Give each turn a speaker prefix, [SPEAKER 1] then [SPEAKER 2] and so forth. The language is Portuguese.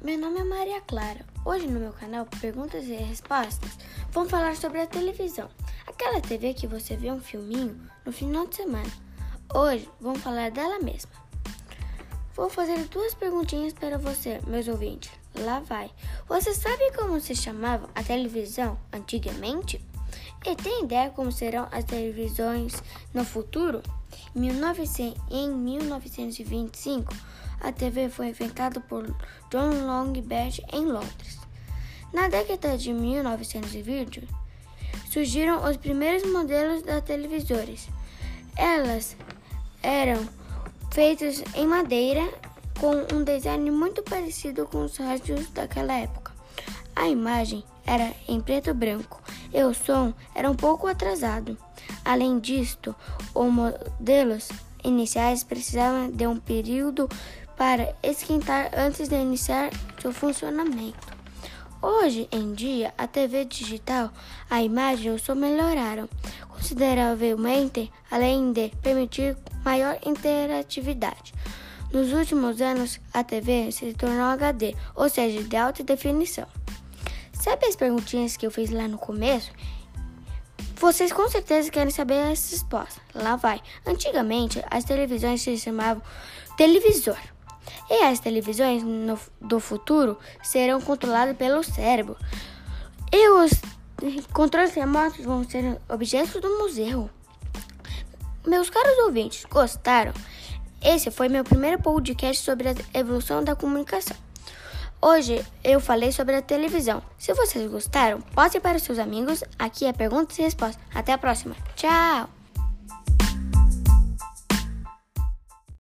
[SPEAKER 1] meu nome é Maria Clara. Hoje no meu canal Perguntas e Respostas vamos falar sobre a televisão. Aquela TV que você vê um filminho no final de semana. Hoje vamos falar dela mesma. Vou fazer duas perguntinhas para você, meus ouvintes. Lá vai. Você sabe como se chamava a televisão antigamente? E tem ideia como serão as televisões no futuro? Em 1925, a TV foi inventada por John Longbridge em Londres. Na década de 1920, surgiram os primeiros modelos de televisores. Elas eram feitas em madeira com um design muito parecido com os rádios daquela época. A imagem era em preto e branco e o som era um pouco atrasado. Além disto, os modelos iniciais precisavam de um período para esquentar antes de iniciar seu funcionamento. Hoje em dia, a TV digital, a imagem e o som melhoraram consideravelmente, além de permitir maior interatividade. Nos últimos anos, a TV se tornou HD, ou seja, de alta definição. Sabe as perguntinhas que eu fiz lá no começo? Vocês com certeza querem saber as respostas. Lá vai. Antigamente, as televisões se chamavam televisor. E as televisões no, do futuro serão controladas pelo cérebro. E os controles remotos vão ser objetos do museu. Meus caros ouvintes, gostaram? Esse foi meu primeiro podcast sobre a evolução da comunicação. Hoje eu falei sobre a televisão. Se vocês gostaram, poste para os seus amigos. Aqui é perguntas e respostas. Até a próxima. Tchau!